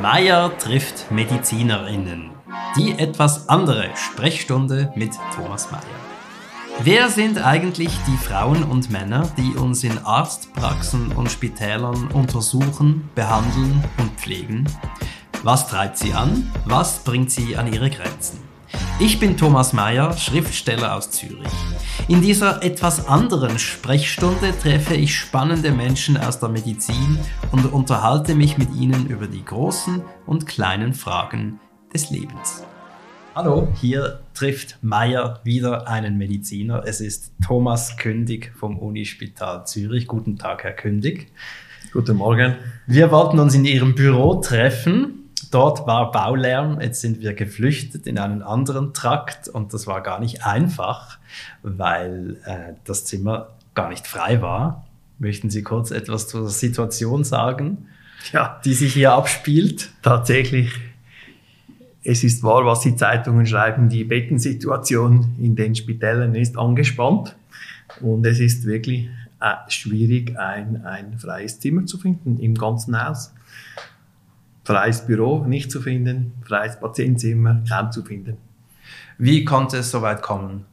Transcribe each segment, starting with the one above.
Meier trifft MedizinerInnen. Die etwas andere Sprechstunde mit Thomas Meier. Wer sind eigentlich die Frauen und Männer, die uns in Arztpraxen und Spitälern untersuchen, behandeln und pflegen? Was treibt sie an? Was bringt sie an ihre Grenzen? Ich bin Thomas Mayer, Schriftsteller aus Zürich. In dieser etwas anderen Sprechstunde treffe ich spannende Menschen aus der Medizin und unterhalte mich mit ihnen über die großen und kleinen Fragen des Lebens. Hallo, hier trifft Mayer wieder einen Mediziner. Es ist Thomas Kündig vom Unispital Zürich. Guten Tag, Herr Kündig. Guten Morgen. Wir wollten uns in Ihrem Büro treffen Dort war Baulärm, jetzt sind wir geflüchtet in einen anderen Trakt und das war gar nicht einfach, weil äh, das Zimmer gar nicht frei war. Möchten Sie kurz etwas zur Situation sagen, ja. die sich hier abspielt? Tatsächlich, es ist wahr, was die Zeitungen schreiben, die Bettensituation in den Spitälern ist angespannt und es ist wirklich äh, schwierig, ein, ein freies Zimmer zu finden im ganzen Haus freies Büro nicht zu finden, freies Patientenzimmer kaum zu finden. Wie konnte es so weit kommen?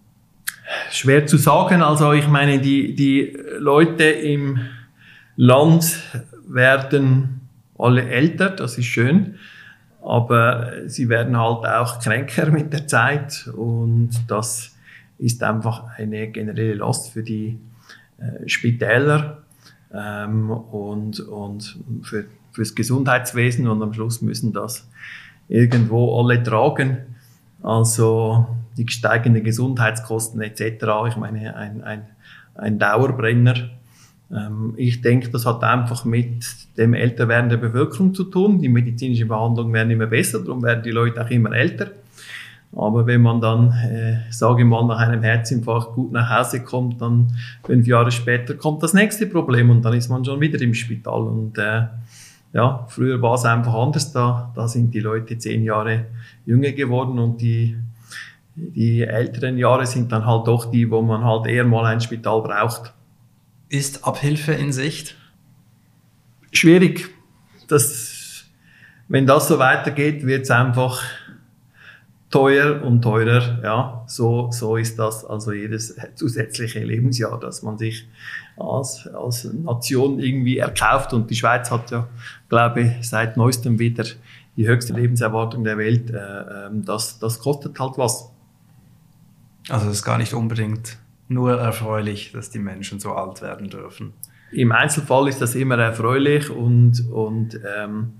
Schwer zu sagen. Also ich meine, die, die Leute im Land werden alle älter, das ist schön, aber sie werden halt auch kränker mit der Zeit und das ist einfach eine generelle Last für die äh, Spitäler ähm, und, und für fürs Gesundheitswesen und am Schluss müssen das irgendwo alle tragen. Also die steigenden Gesundheitskosten etc. Ich meine, ein, ein, ein Dauerbrenner. Ähm, ich denke, das hat einfach mit dem Älterwerden der Bevölkerung zu tun. Die medizinischen Behandlungen werden immer besser, darum werden die Leute auch immer älter. Aber wenn man dann, äh, sage ich mal, nach einem Herzinfarkt gut nach Hause kommt, dann fünf Jahre später kommt das nächste Problem und dann ist man schon wieder im Spital. Und äh, ja, früher war es einfach anders. Da, da sind die Leute zehn Jahre jünger geworden und die, die älteren Jahre sind dann halt doch die, wo man halt eher mal ein Spital braucht. Ist Abhilfe in Sicht? Schwierig. Das, wenn das so weitergeht, wird es einfach teuer und teurer. Ja, so, so ist das also jedes zusätzliche Lebensjahr, dass man sich als, als Nation irgendwie erkauft. Und die Schweiz hat ja, glaube ich, seit neuestem wieder die höchste Lebenserwartung der Welt. Äh, ähm, das, das kostet halt was. Also es ist gar nicht unbedingt nur erfreulich, dass die Menschen so alt werden dürfen. Im Einzelfall ist das immer erfreulich und, und ähm,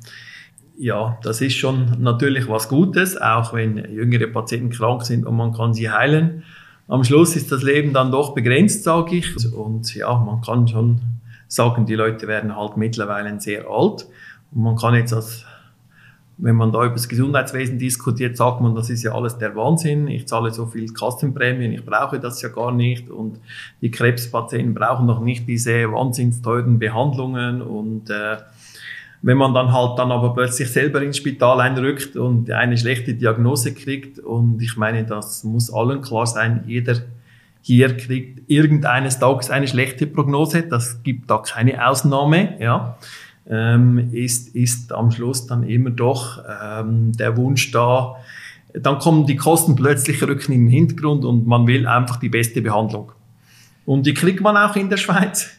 ja, das ist schon natürlich was Gutes, auch wenn jüngere Patienten krank sind und man kann sie heilen am Schluss ist das Leben dann doch begrenzt, sage ich. Und ja, man kann schon sagen, die Leute werden halt mittlerweile sehr alt. Und man kann jetzt als wenn man da über das Gesundheitswesen diskutiert, sagt man, das ist ja alles der Wahnsinn. Ich zahle so viel Kassenprämien, ich brauche das ja gar nicht. Und die Krebspatienten brauchen noch nicht diese wahnsinns teuren Behandlungen. Und äh, wenn man dann halt dann aber plötzlich selber ins Spital einrückt und eine schlechte Diagnose kriegt, und ich meine, das muss allen klar sein, jeder hier kriegt irgendeines Tages eine schlechte Prognose, das gibt da keine Ausnahme, ja, ähm, ist, ist am Schluss dann immer doch ähm, der Wunsch da, dann kommen die Kosten plötzlich rücken in den Hintergrund und man will einfach die beste Behandlung. Und die kriegt man auch in der Schweiz.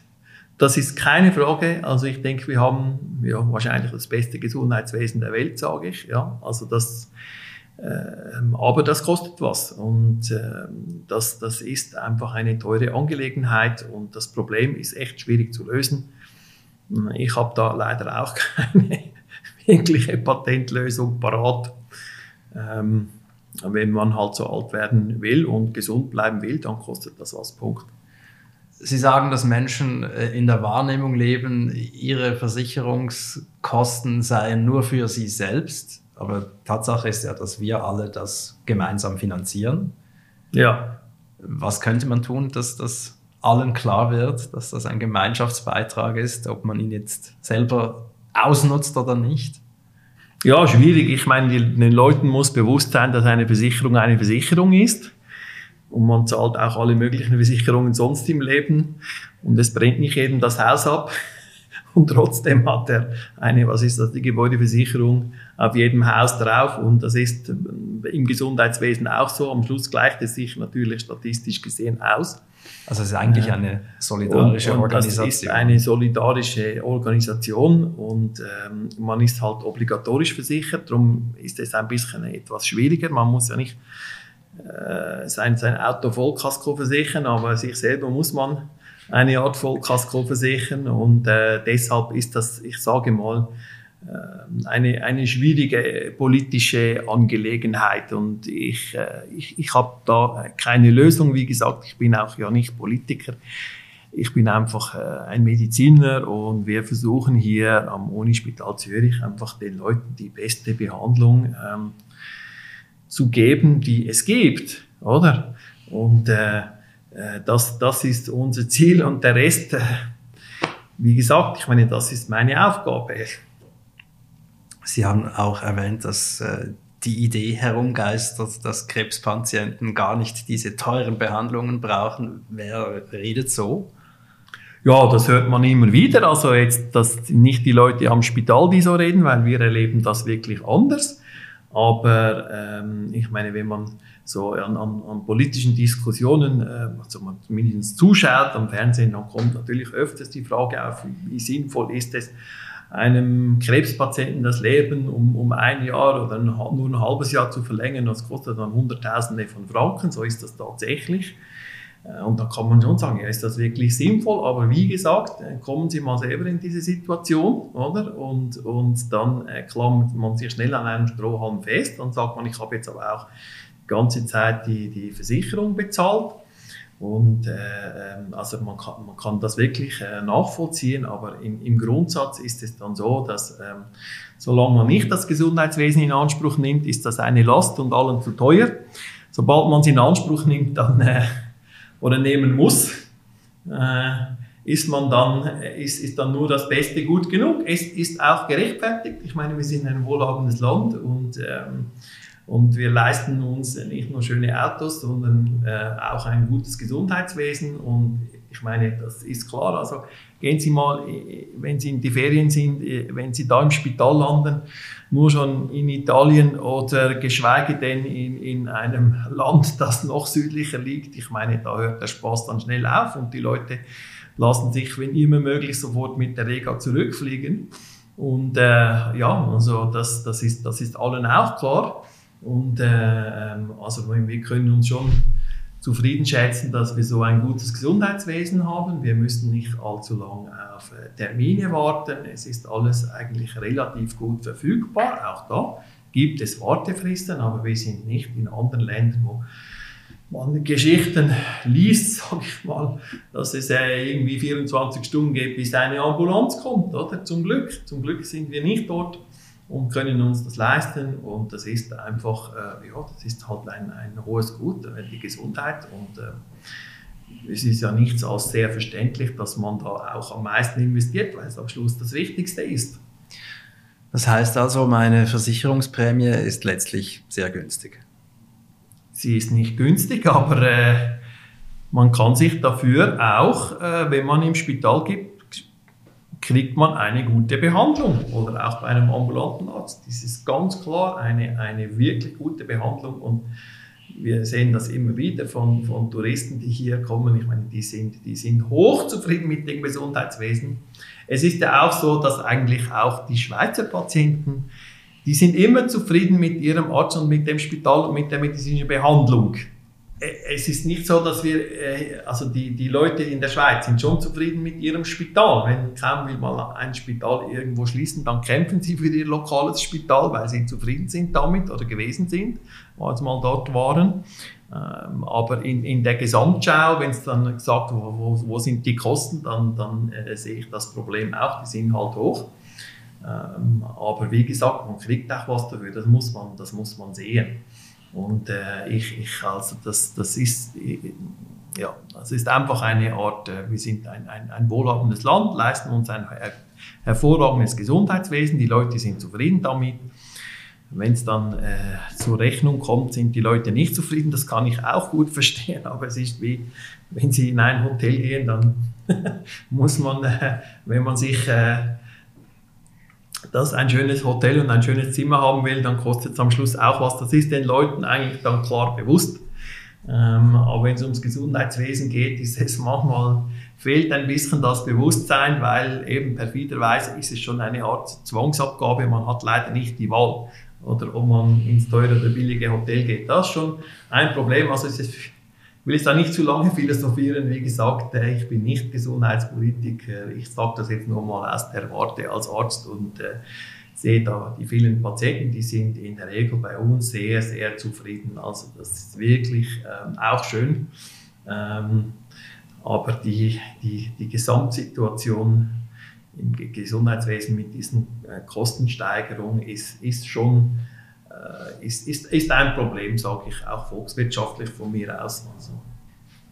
Das ist keine Frage. Also ich denke, wir haben ja, wahrscheinlich das beste Gesundheitswesen der Welt, sage ich. Ja, also das, äh, aber das kostet was und äh, das, das ist einfach eine teure Angelegenheit und das Problem ist echt schwierig zu lösen. Ich habe da leider auch keine wirkliche Patentlösung parat. Ähm, wenn man halt so alt werden will und gesund bleiben will, dann kostet das was. Punkt. Sie sagen, dass Menschen äh, in der Wahrnehmung leben, ihre Versicherungskosten seien nur für sie selbst. Aber Tatsache ist ja, dass wir alle das gemeinsam finanzieren. Ja. Was könnte man tun, dass das allen klar wird, dass das ein Gemeinschaftsbeitrag ist, ob man ihn jetzt selber ausnutzt oder nicht? Ja, schwierig. Ich meine, den Leuten muss bewusst sein, dass eine Versicherung eine Versicherung ist und man zahlt auch alle möglichen Versicherungen sonst im Leben und es brennt nicht jedem das Haus ab Und trotzdem hat er eine, was ist das, die Gebäudeversicherung auf jedem Haus drauf. Und das ist im Gesundheitswesen auch so. Am Schluss gleicht es sich natürlich statistisch gesehen aus. Also es ist eigentlich eine solidarische und, und Organisation. Das ist eine solidarische Organisation und ähm, man ist halt obligatorisch versichert. Darum ist es ein bisschen etwas schwieriger. Man muss ja nicht äh, sein, sein Auto Vollkasko versichern, aber sich selber muss man eine Art Vollkasko versichern und äh, deshalb ist das, ich sage mal, äh, eine, eine schwierige politische Angelegenheit und ich, äh, ich, ich habe da keine Lösung. Wie gesagt, ich bin auch ja nicht Politiker. Ich bin einfach äh, ein Mediziner und wir versuchen hier am Unispital Zürich einfach den Leuten die beste Behandlung ähm, zu geben, die es gibt, oder? Und äh, äh, das, das ist unser Ziel und der Rest, äh, wie gesagt, ich meine, das ist meine Aufgabe. Sie haben auch erwähnt, dass äh, die Idee herumgeistert, dass Krebspatienten gar nicht diese teuren Behandlungen brauchen. Wer redet so? Ja, das hört man immer wieder. Also jetzt, dass nicht die Leute am Spital, die so reden, weil wir erleben das wirklich anders. Aber ähm, ich meine, wenn man so an, an, an politischen Diskussionen, äh, also man zumindest zuschaut am Fernsehen, dann kommt natürlich öfters die Frage auf, wie, sinnvoll ist es, einem Krebspatienten das Leben um, um ein Jahr oder nur ein halbes Jahr zu verlängern, das kostet dann Hunderttausende von Franken, so ist das tatsächlich. Äh, und da kann man schon sagen, ja, ist das wirklich sinnvoll? Aber wie gesagt, äh, kommen Sie mal selber in diese Situation, oder? Und, und dann äh, klammert man sich schnell an einem Strohhalm fest und sagt man, ich habe jetzt aber auch die ganze Zeit die, die Versicherung bezahlt. Und äh, ähm, also man kann, man kann das wirklich äh, nachvollziehen, aber im, im Grundsatz ist es dann so, dass ähm, solange man nicht das Gesundheitswesen in Anspruch nimmt, ist das eine Last und allen zu teuer. Sobald man es in Anspruch nimmt, dann äh, oder nehmen muss, äh, ist man dann, ist, ist dann nur das Beste gut genug. Es ist auch gerechtfertigt. Ich meine, wir sind ein wohlhabendes Land und, ähm, und wir leisten uns nicht nur schöne Autos, sondern äh, auch ein gutes Gesundheitswesen. Und ich meine, das ist klar. Also gehen Sie mal, wenn Sie in die Ferien sind, wenn Sie da im Spital landen, nur schon in Italien oder geschweige denn in, in einem Land, das noch südlicher liegt. Ich meine, da hört der Spaß dann schnell auf und die Leute lassen sich, wenn immer möglich, sofort mit der Rega zurückfliegen. Und äh, ja, also das, das, ist, das ist allen auch klar. Und äh, ähm, also wir können uns schon zufrieden schätzen, dass wir so ein gutes Gesundheitswesen haben. Wir müssen nicht allzu lange auf äh, Termine warten. Es ist alles eigentlich relativ gut verfügbar. Auch da gibt es Wartefristen, aber wir sind nicht in anderen Ländern, wo man Geschichten liest, sage ich mal, dass es äh, irgendwie 24 Stunden gibt, bis eine Ambulanz kommt, oder? Zum Glück. Zum Glück sind wir nicht dort und können uns das leisten. Und das ist einfach, äh, ja, das ist halt ein, ein hohes Gut, die Gesundheit. Und äh, es ist ja nichts als sehr verständlich, dass man da auch am meisten investiert, weil es am Schluss das Wichtigste ist. Das heißt also, meine Versicherungsprämie ist letztlich sehr günstig. Sie ist nicht günstig, aber äh, man kann sich dafür auch, äh, wenn man im Spital gibt, kriegt man eine gute Behandlung oder auch bei einem ambulanten Arzt. Das ist ganz klar eine, eine wirklich gute Behandlung und wir sehen das immer wieder von, von Touristen, die hier kommen. Ich meine, die sind, die sind hochzufrieden mit dem Gesundheitswesen. Es ist ja auch so, dass eigentlich auch die Schweizer Patienten, die sind immer zufrieden mit ihrem Arzt und mit dem Spital und mit der medizinischen Behandlung. Äh, es ist nicht so, dass wir, äh, also die, die Leute in der Schweiz sind schon zufrieden mit ihrem Spital. Wenn kaum will mal ein Spital irgendwo schließen, dann kämpfen sie für ihr lokales Spital, weil sie zufrieden sind damit oder gewesen sind, als sie mal dort waren. Ähm, aber in, in der Gesamtschau, wenn es dann gesagt wo, wo, wo sind die Kosten, dann, dann äh, sehe ich das Problem auch, die sind halt hoch. Ähm, aber wie gesagt, man kriegt auch was dafür, das muss man, das muss man sehen. Und äh, ich, ich, also das, das ist, ja, das ist einfach eine Art, äh, wir sind ein, ein, ein wohlhabendes Land, leisten uns ein her hervorragendes Gesundheitswesen, die Leute sind zufrieden damit. wenn es dann äh, zur Rechnung kommt, sind die Leute nicht zufrieden. Das kann ich auch gut verstehen, aber es ist wie, wenn Sie in ein Hotel gehen, dann muss man, äh, wenn man sich äh, das ein schönes Hotel und ein schönes Zimmer haben will, dann kostet es am Schluss auch was. Das ist den Leuten eigentlich dann klar bewusst. Ähm, aber wenn es ums Gesundheitswesen geht, ist es manchmal fehlt ein bisschen das Bewusstsein, weil eben perfiderweise ist es schon eine Art Zwangsabgabe. Man hat leider nicht die Wahl oder ob man ins teure oder billige Hotel geht. Das ist schon ein Problem. Also es ist, will jetzt da nicht zu lange philosophieren. Wie gesagt, äh, ich bin nicht Gesundheitspolitiker. Ich sage das jetzt nur mal aus der Warte als Arzt und äh, sehe da die vielen Patienten, die sind in der Regel bei uns sehr, sehr zufrieden. Also das ist wirklich ähm, auch schön. Ähm, aber die, die, die Gesamtsituation im Gesundheitswesen mit diesen äh, Kostensteigerungen ist, ist schon ist, ist, ist ein Problem, sage ich, auch volkswirtschaftlich von mir aus. Also.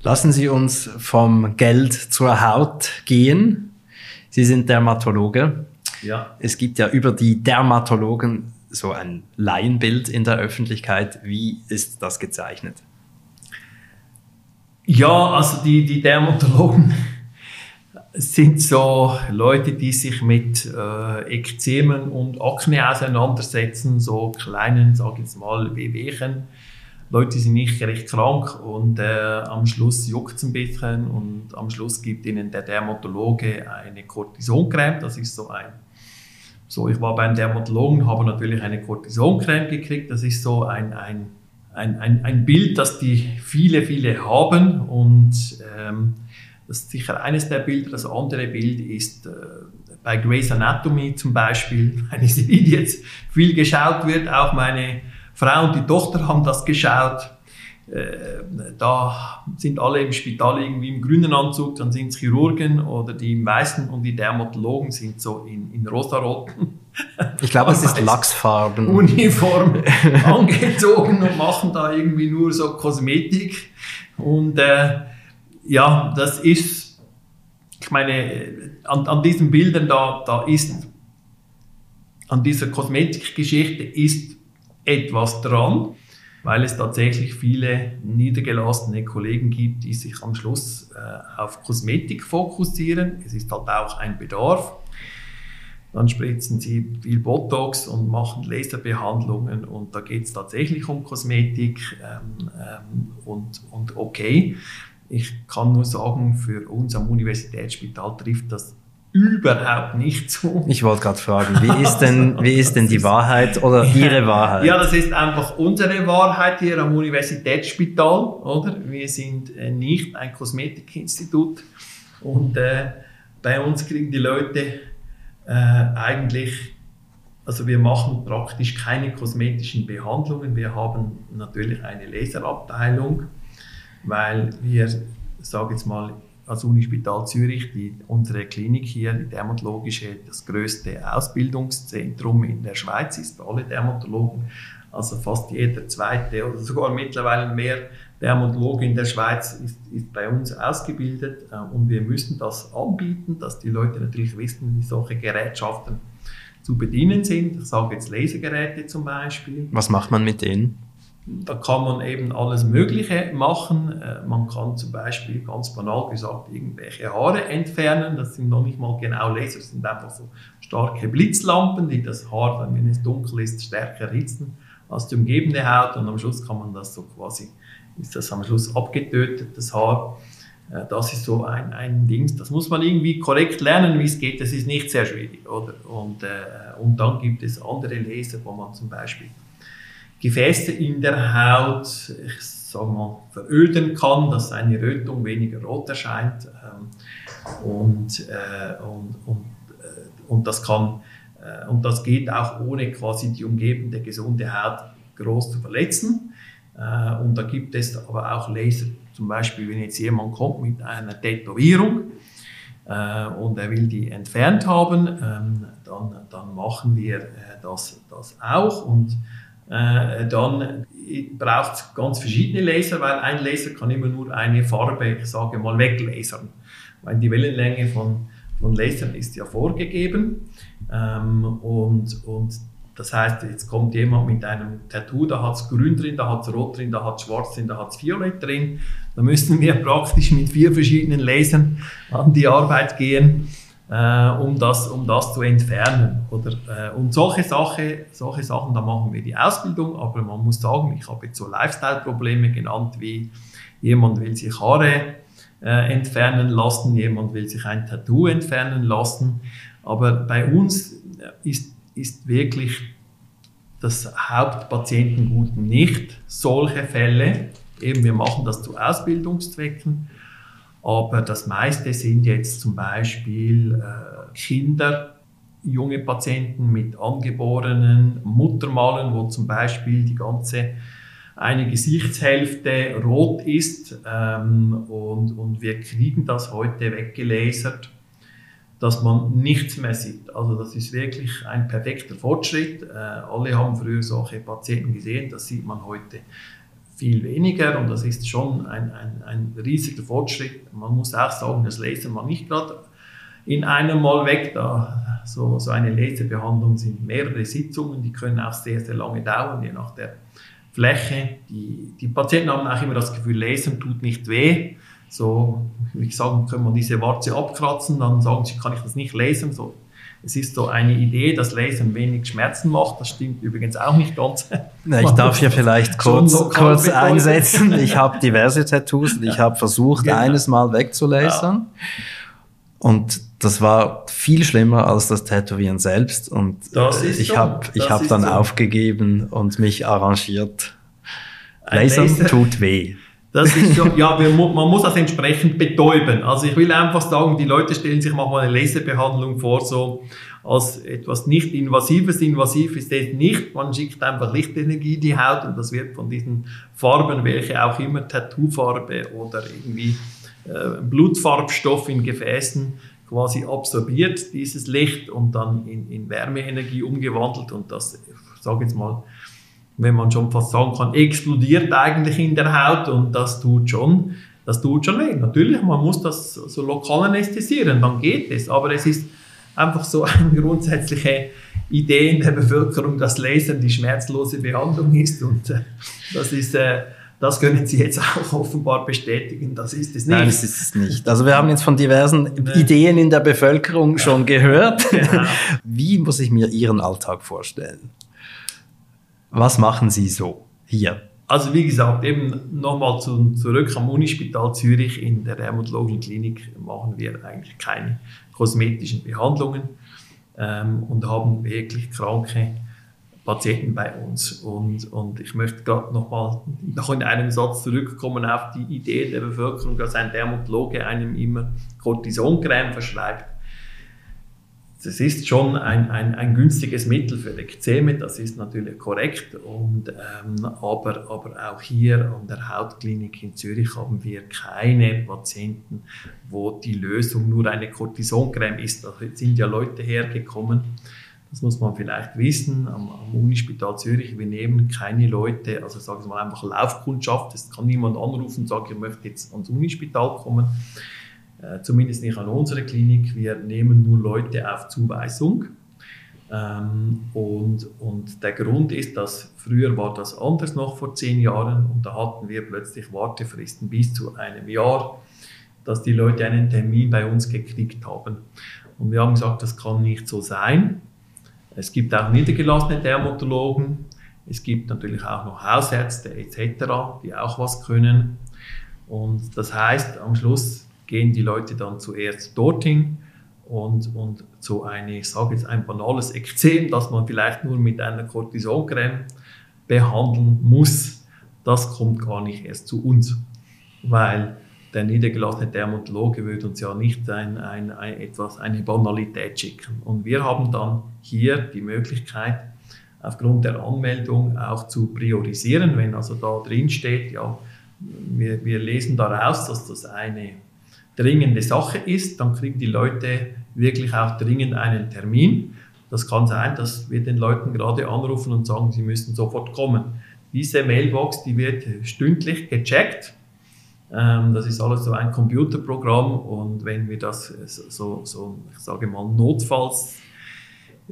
Lassen Sie uns vom Geld zur Haut gehen. Sie sind Dermatologe. Ja. Es gibt ja über die Dermatologen so ein Laienbild in der Öffentlichkeit. Wie ist das gezeichnet? Ja, also die, die Dermatologen sind so Leute, die sich mit äh, Ekzemen und Akne auseinandersetzen, so kleinen, sage ich mal, Wehwehchen. Leute sind nicht recht krank und äh, am Schluss juckt es ein bisschen und am Schluss gibt ihnen der Dermatologe eine Cortisoncreme. Das ist so ein, so ich war beim Dermatologen, habe natürlich eine Cortisoncreme gekriegt. Das ist so ein, ein ein, ein, ein Bild, das die viele, viele haben und ähm, das ist sicher eines der Bilder. Das andere Bild ist äh, bei Grey's Anatomy zum Beispiel, eine Serie, die jetzt viel geschaut wird. Auch meine Frau und die Tochter haben das geschaut. Äh, da sind alle im Spital irgendwie im grünen Anzug, dann sind es Chirurgen oder die im weißen und die Dermatologen sind so in, in rosaroten. Ich glaube, es ist Lachsfarben. Uniform angezogen und machen da irgendwie nur so Kosmetik. Und äh, ja, das ist, ich meine, an, an diesen Bildern da, da ist, an dieser Kosmetikgeschichte ist etwas dran weil es tatsächlich viele niedergelassene Kollegen gibt, die sich am Schluss äh, auf Kosmetik fokussieren. Es ist halt auch ein Bedarf. Dann spritzen sie viel Botox und machen Laserbehandlungen und da geht es tatsächlich um Kosmetik ähm, ähm, und, und okay. Ich kann nur sagen, für uns am Universitätsspital trifft das überhaupt nicht so. Ich wollte gerade fragen, wie ist denn, wie ist denn die Wahrheit oder Ihre Wahrheit? Ja, das ist einfach unsere Wahrheit hier am Universitätsspital, oder? Wir sind äh, nicht ein Kosmetikinstitut und äh, bei uns kriegen die Leute äh, eigentlich, also wir machen praktisch keine kosmetischen Behandlungen. Wir haben natürlich eine Laserabteilung, weil wir, sage jetzt mal, als Unispital Zürich, die, unsere Klinik hier, die dermatologische, das größte Ausbildungszentrum in der Schweiz ist alle Dermatologen. Also fast jeder zweite oder sogar mittlerweile mehr Dermatologe in der Schweiz ist, ist bei uns ausgebildet äh, und wir müssen das anbieten, dass die Leute natürlich wissen, wie solche Gerätschaften zu bedienen sind. Ich sage jetzt Lasergeräte zum Beispiel. Was macht man mit denen? Da kann man eben alles Mögliche machen. Äh, man kann zum Beispiel ganz banal gesagt irgendwelche Haare entfernen. Das sind noch nicht mal genau Laser, das sind einfach so starke Blitzlampen, die das Haar, wenn es dunkel ist, stärker erhitzen als die umgebende Haut. Und am Schluss kann man das so quasi, ist das am Schluss abgetötet, das Haar. Äh, das ist so ein, ein Ding, das muss man irgendwie korrekt lernen, wie es geht. Das ist nicht sehr schwierig, oder? Und, äh, und dann gibt es andere Laser, wo man zum Beispiel Gefäße in der Haut, ich sage mal, veröden kann, dass eine Rötung weniger rot erscheint. Ähm, und, äh, und, und, äh, und, das kann, äh, und das geht auch ohne quasi die umgebende gesunde Haut groß zu verletzen. Äh, und da gibt es aber auch Laser, zum Beispiel, wenn jetzt jemand kommt mit einer Tätowierung, äh, und er will die entfernt haben, ähm, dann, dann machen wir äh, das, das auch. Und äh, dann braucht es ganz verschiedene Laser, weil ein Laser kann immer nur eine Farbe, ich sage mal, weglasern. Weil die Wellenlänge von, von Lasern ist ja vorgegeben. Ähm, und, und das heißt, jetzt kommt jemand mit einem Tattoo, da hat es grün drin, da hat es rot drin, da hat es schwarz drin, da hat es violett drin. Da müssen wir praktisch mit vier verschiedenen Lasern an die Arbeit gehen, äh, um, das, um das zu entfernen. Oder, äh, und solche, Sache, solche Sachen, da machen wir die Ausbildung, aber man muss sagen, ich habe jetzt so Lifestyle-Probleme genannt, wie jemand will sich Haare äh, entfernen lassen, jemand will sich ein Tattoo entfernen lassen. Aber bei uns ist ist wirklich das Hauptpatientengut nicht solche Fälle. Eben, wir machen das zu Ausbildungszwecken, aber das meiste sind jetzt zum Beispiel äh, Kinder, junge Patienten mit angeborenen Muttermalen, wo zum Beispiel die ganze eine Gesichtshälfte rot ist ähm, und, und wir kriegen das heute weggelasert dass man nichts mehr sieht. Also das ist wirklich ein perfekter Fortschritt. Äh, alle haben früher solche Patienten gesehen, das sieht man heute viel weniger und das ist schon ein, ein, ein riesiger Fortschritt. Man muss auch sagen, das Laser man nicht gerade in einem Mal weg. Da so, so eine Laserbehandlung sind mehrere Sitzungen, die können auch sehr, sehr lange dauern, je nach der Fläche. Die, die Patienten haben auch immer das Gefühl, Lasern tut nicht weh so, wie sagen, können wir diese Warze abkratzen, dann sagen sie, kann ich das nicht lesen. So, es ist so eine Idee, dass Lesen wenig Schmerzen macht. Das stimmt übrigens auch nicht ganz. Na, ich darf hier vielleicht kurz, kurz einsetzen. Ich habe diverse Tattoos und ich habe versucht, genau. eines Mal wegzulasern. Ja. Und das war viel schlimmer als das Tätowieren selbst. Und ich habe ich hab dann so. aufgegeben und mich arrangiert. Lasern tut weh. Das ist schon, ja, man muss das entsprechend betäuben. Also ich will einfach sagen, die Leute stellen sich manchmal eine Laserbehandlung vor, so als etwas nicht Invasives. Invasiv ist es nicht. Man schickt einfach Lichtenergie in die Haut und das wird von diesen Farben, welche auch immer Tattoofarbe oder irgendwie äh, Blutfarbstoff in Gefäßen quasi absorbiert, dieses Licht und dann in, in Wärmeenergie umgewandelt und das, ich sage jetzt mal, wenn man schon fast sagen kann, explodiert eigentlich in der Haut und das tut schon, das tut schon weh. Natürlich, man muss das so lokal anästhesieren, dann geht es, aber es ist einfach so eine grundsätzliche Idee in der Bevölkerung, dass Lasern die schmerzlose Behandlung ist und äh, das ist äh, das können Sie jetzt auch offenbar bestätigen. Das ist es nicht. Nein, das ist es nicht. Also wir haben jetzt von diversen Ideen in der Bevölkerung schon gehört. Genau. Wie muss ich mir Ihren Alltag vorstellen? Was machen Sie so hier? Also wie gesagt, eben nochmal zu, zurück am Unispital Zürich in der Dermatologischen Klinik machen wir eigentlich keine kosmetischen Behandlungen ähm, und haben wirklich kranke Patienten bei uns. Und, und ich möchte gerade nochmal noch in einem Satz zurückkommen auf die Idee der Bevölkerung, dass ein Dermatologe einem immer Cortisoncreme verschreibt das ist schon ein, ein, ein günstiges Mittel für Ekzeme, das ist natürlich korrekt. Und, ähm, aber, aber auch hier an der Hautklinik in Zürich haben wir keine Patienten, wo die Lösung nur eine Cortisoncreme ist. Da sind ja Leute hergekommen, das muss man vielleicht wissen, am, am Unispital Zürich, wir nehmen keine Leute, also sagen wir mal einfach Laufkundschaft, es kann niemand anrufen und sagen, ich möchte jetzt ans Unispital kommen äh, zumindest nicht an unserer Klinik. Wir nehmen nur Leute auf Zuweisung. Ähm, und, und der Grund ist, dass früher war das anders noch vor zehn Jahren und da hatten wir plötzlich Wartefristen bis zu einem Jahr, dass die Leute einen Termin bei uns gekriegt haben. Und wir haben gesagt, das kann nicht so sein. Es gibt auch niedergelassene Dermatologen, es gibt natürlich auch noch Hausärzte etc., die auch was können. Und das heißt, am Schluss gehen die Leute dann zuerst dorthin und, und so eine, ich sage jetzt ein banales Ekzem, das man vielleicht nur mit einer Cortisoncreme behandeln muss, das kommt gar nicht erst zu uns, weil der niedergelassene Dermatologe würde uns ja nicht ein, ein, ein, etwas, eine Banalität schicken. Und wir haben dann hier die Möglichkeit, aufgrund der Anmeldung auch zu priorisieren, wenn also da drin steht, ja, wir, wir lesen daraus, dass das eine dringende Sache ist, dann kriegen die Leute wirklich auch dringend einen Termin. Das kann sein, dass wir den Leuten gerade anrufen und sagen, sie müssen sofort kommen. Diese Mailbox, die wird stündlich gecheckt. Ähm, das ist alles so ein Computerprogramm und wenn wir das so, so ich sage mal, Notfalls,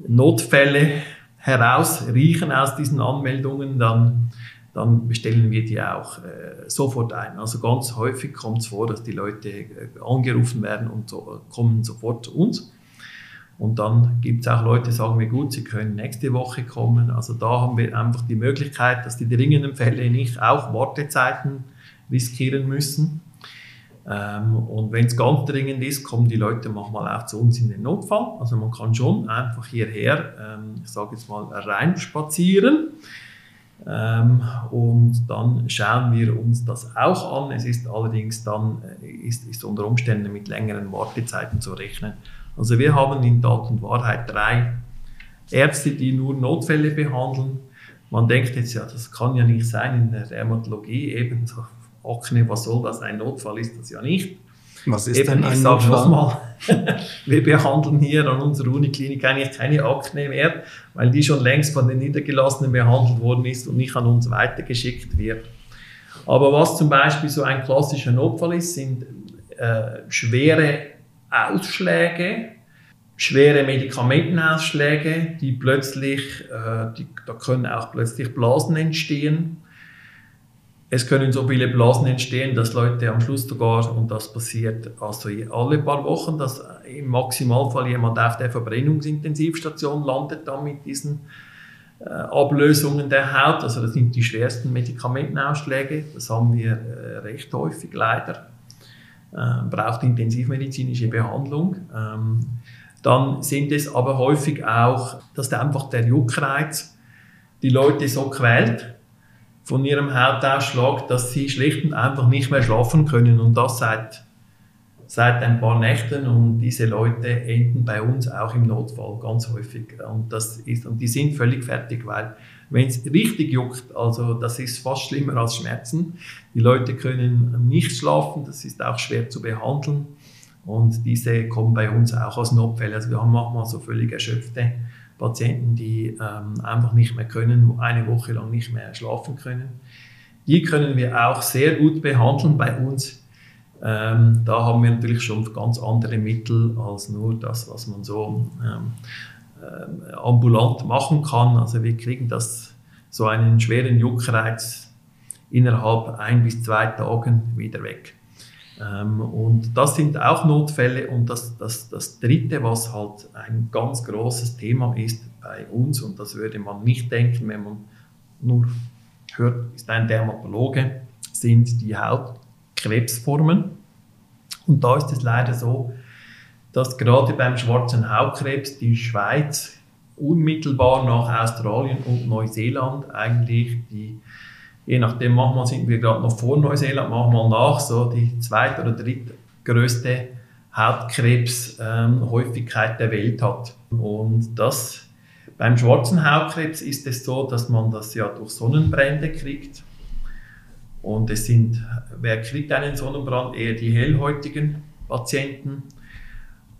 Notfälle herausriechen aus diesen Anmeldungen, dann, dann bestellen wir die auch äh, sofort ein. Also ganz häufig kommt es vor, dass die Leute äh, angerufen werden und so, kommen sofort zu uns. Und dann gibt es auch Leute, die sagen wir, gut, sie können nächste Woche kommen. Also da haben wir einfach die Möglichkeit, dass die dringenden Fälle nicht auch Wartezeiten riskieren müssen. Ähm, und wenn es ganz dringend ist, kommen die Leute manchmal auch zu uns in den Notfall. Also man kann schon einfach hierher, ähm, ich sage jetzt mal, rein spazieren. Ähm, und dann schauen wir uns das auch an. Es ist allerdings dann äh, ist, ist unter Umständen mit längeren Wartezeiten zu rechnen. Also wir haben in Tat und Wahrheit drei Ärzte, die nur Notfälle behandeln. Man denkt jetzt ja, das kann ja nicht sein in der Dermatologie, eben so Akne, was soll das? Ein Notfall ist das ja nicht. Was ist Eben, denn ein Notfall? Nochmal, wir behandeln hier an unserer Uniklinik eigentlich keine Akne mehr, weil die schon längst von den Niedergelassenen behandelt worden ist und nicht an uns weitergeschickt wird. Aber was zum Beispiel so ein klassischer Notfall ist, sind äh, schwere Ausschläge, schwere Medikamentenausschläge, die plötzlich, äh, die, da können auch plötzlich Blasen entstehen. Es können so viele Blasen entstehen, dass Leute am Schluss sogar, und das passiert also alle paar Wochen, dass im Maximalfall jemand auf der Verbrennungsintensivstation landet dann mit diesen äh, Ablösungen der Haut. Also das sind die schwersten Medikamentenausschläge. Das haben wir äh, recht häufig leider. Äh, braucht intensivmedizinische Behandlung. Ähm, dann sind es aber häufig auch, dass einfach der Juckreiz die Leute so quält, von ihrem Hautausschlag, dass sie schlicht und einfach nicht mehr schlafen können. Und das seit, seit ein paar Nächten. Und diese Leute enden bei uns auch im Notfall ganz häufig. Und, das ist, und die sind völlig fertig, weil wenn es richtig juckt, also das ist fast schlimmer als Schmerzen, die Leute können nicht schlafen, das ist auch schwer zu behandeln. Und diese kommen bei uns auch als Notfälle, also wir haben manchmal so völlig erschöpfte Patienten, die ähm, einfach nicht mehr können, eine Woche lang nicht mehr schlafen können. Die können wir auch sehr gut behandeln bei uns. Ähm, da haben wir natürlich schon ganz andere Mittel als nur das, was man so ähm, äh, ambulant machen kann. Also wir kriegen das so einen schweren Juckreiz innerhalb ein bis zwei Tagen wieder weg. Ähm, und das sind auch Notfälle. Und das, das, das Dritte, was halt ein ganz großes Thema ist bei uns, und das würde man nicht denken, wenn man nur hört, ist ein Dermatologe, sind die Hautkrebsformen. Und da ist es leider so, dass gerade beim schwarzen Hautkrebs die Schweiz unmittelbar nach Australien und Neuseeland eigentlich die je nachdem, manchmal sind wir gerade noch vor Neuseeland, manchmal nach, so die zweite oder drittgrößte Hautkrebshäufigkeit ähm, der Welt hat. Und das beim schwarzen Hautkrebs ist es so, dass man das ja durch Sonnenbrände kriegt. Und es sind, wer kriegt einen Sonnenbrand? Eher die hellhäutigen Patienten.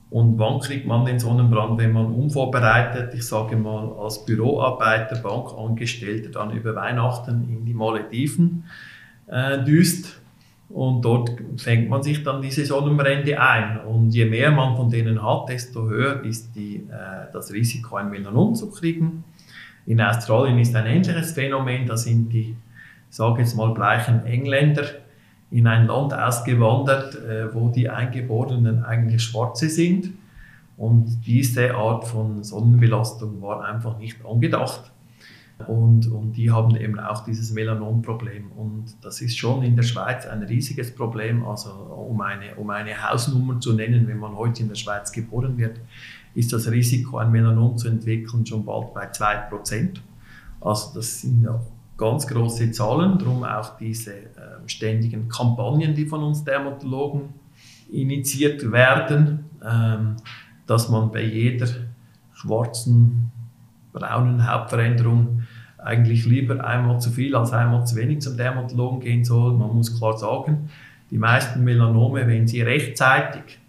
Und wann kriegt man den Sonnenbrand, wenn man unvorbereitet, ich sage mal als Büroarbeiter, Bankangestellter, dann über Weihnachten in die Malediven äh, düst und dort fängt man sich dann diese Sonnenbrände ein. Und je mehr man von denen hat, desto höher ist die, äh, das Risiko, ein Melanom zu kriegen. In Australien ist ein ähnliches Phänomen, da sind die, sage jetzt mal, bleichen Engländer in ein Land ausgewandert, äh, wo die Eingeborenen eigentlich Schwarze sind. Und diese Art von Sonnenbelastung war einfach nicht angedacht. Und, und die haben eben auch dieses Melanomproblem. Und das ist schon in der Schweiz ein riesiges Problem. Also um eine, um eine Hausnummer zu nennen, wenn man heute in der Schweiz geboren wird, ist das Risiko, ein Melanom zu entwickeln, schon bald bei 2%. Also das sind ja ganz große Zahlen, darum auch diese äh, ständigen Kampagnen, die von uns Dermatologen initiiert werden, ähm, dass man bei jeder schwarzen, braunen Hauptveränderung eigentlich lieber einmal zu viel als einmal zu wenig zum Dermatologen gehen soll. Man muss klar sagen, die meisten Melanome, wenn sie rechtzeitig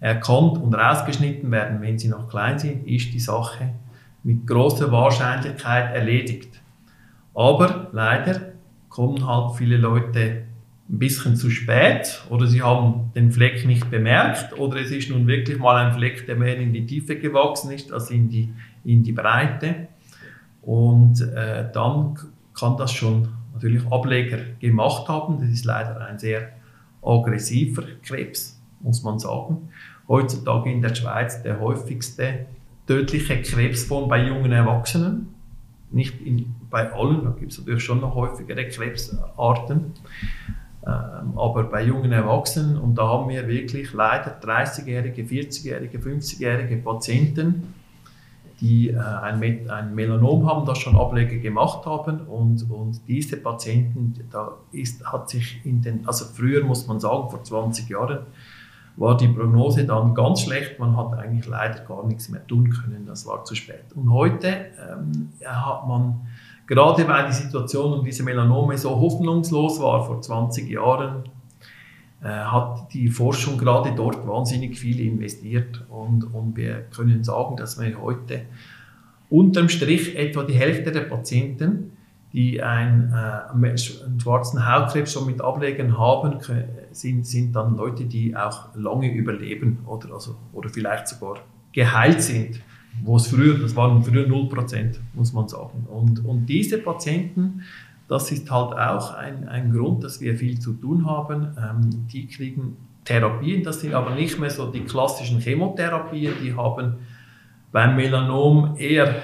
erkannt und rausgeschnitten werden, wenn sie noch klein sind, ist die Sache mit großer Wahrscheinlichkeit erledigt. Aber leider kommen halt viele Leute ein bisschen zu spät oder sie haben den Fleck nicht bemerkt oder es ist nun wirklich mal ein Fleck, der mehr in die Tiefe gewachsen ist als in die, in die Breite. Und äh, dann kann das schon natürlich Ableger gemacht haben. Das ist leider ein sehr aggressiver Krebs, muss man sagen. Heutzutage in der Schweiz der häufigste tödliche Krebsform bei jungen Erwachsenen. Nicht in, bei allen, da gibt es natürlich schon noch häufigere Krebsarten, ähm, aber bei jungen Erwachsenen. Und da haben wir wirklich leider 30-jährige, 40-jährige, 50-jährige Patienten, die äh, ein, ein, Melanom haben, das schon Ableger gemacht haben. Und, und diese Patienten, da ist, hat sich in den, also früher muss man sagen, vor 20 Jahren, war die Prognose dann ganz schlecht. Man hat eigentlich leider gar nichts mehr tun können. Das war zu spät. Und heute ähm, hat man, gerade weil die Situation um diese Melanome so hoffnungslos war vor 20 Jahren, äh, hat die Forschung gerade dort wahnsinnig viel investiert. Und, und wir können sagen, dass wir heute unterm Strich etwa die Hälfte der Patienten die ein, äh, einen schwarzen Hautkrebs schon mit Ablegen haben, sind, sind dann Leute, die auch lange überleben oder, also, oder vielleicht sogar geheilt sind. Wo es früher, das waren früher 0%, muss man sagen. Und, und diese Patienten, das ist halt auch ein, ein Grund, dass wir viel zu tun haben. Ähm, die kriegen Therapien, das sind aber nicht mehr so die klassischen Chemotherapien, die haben beim Melanom eher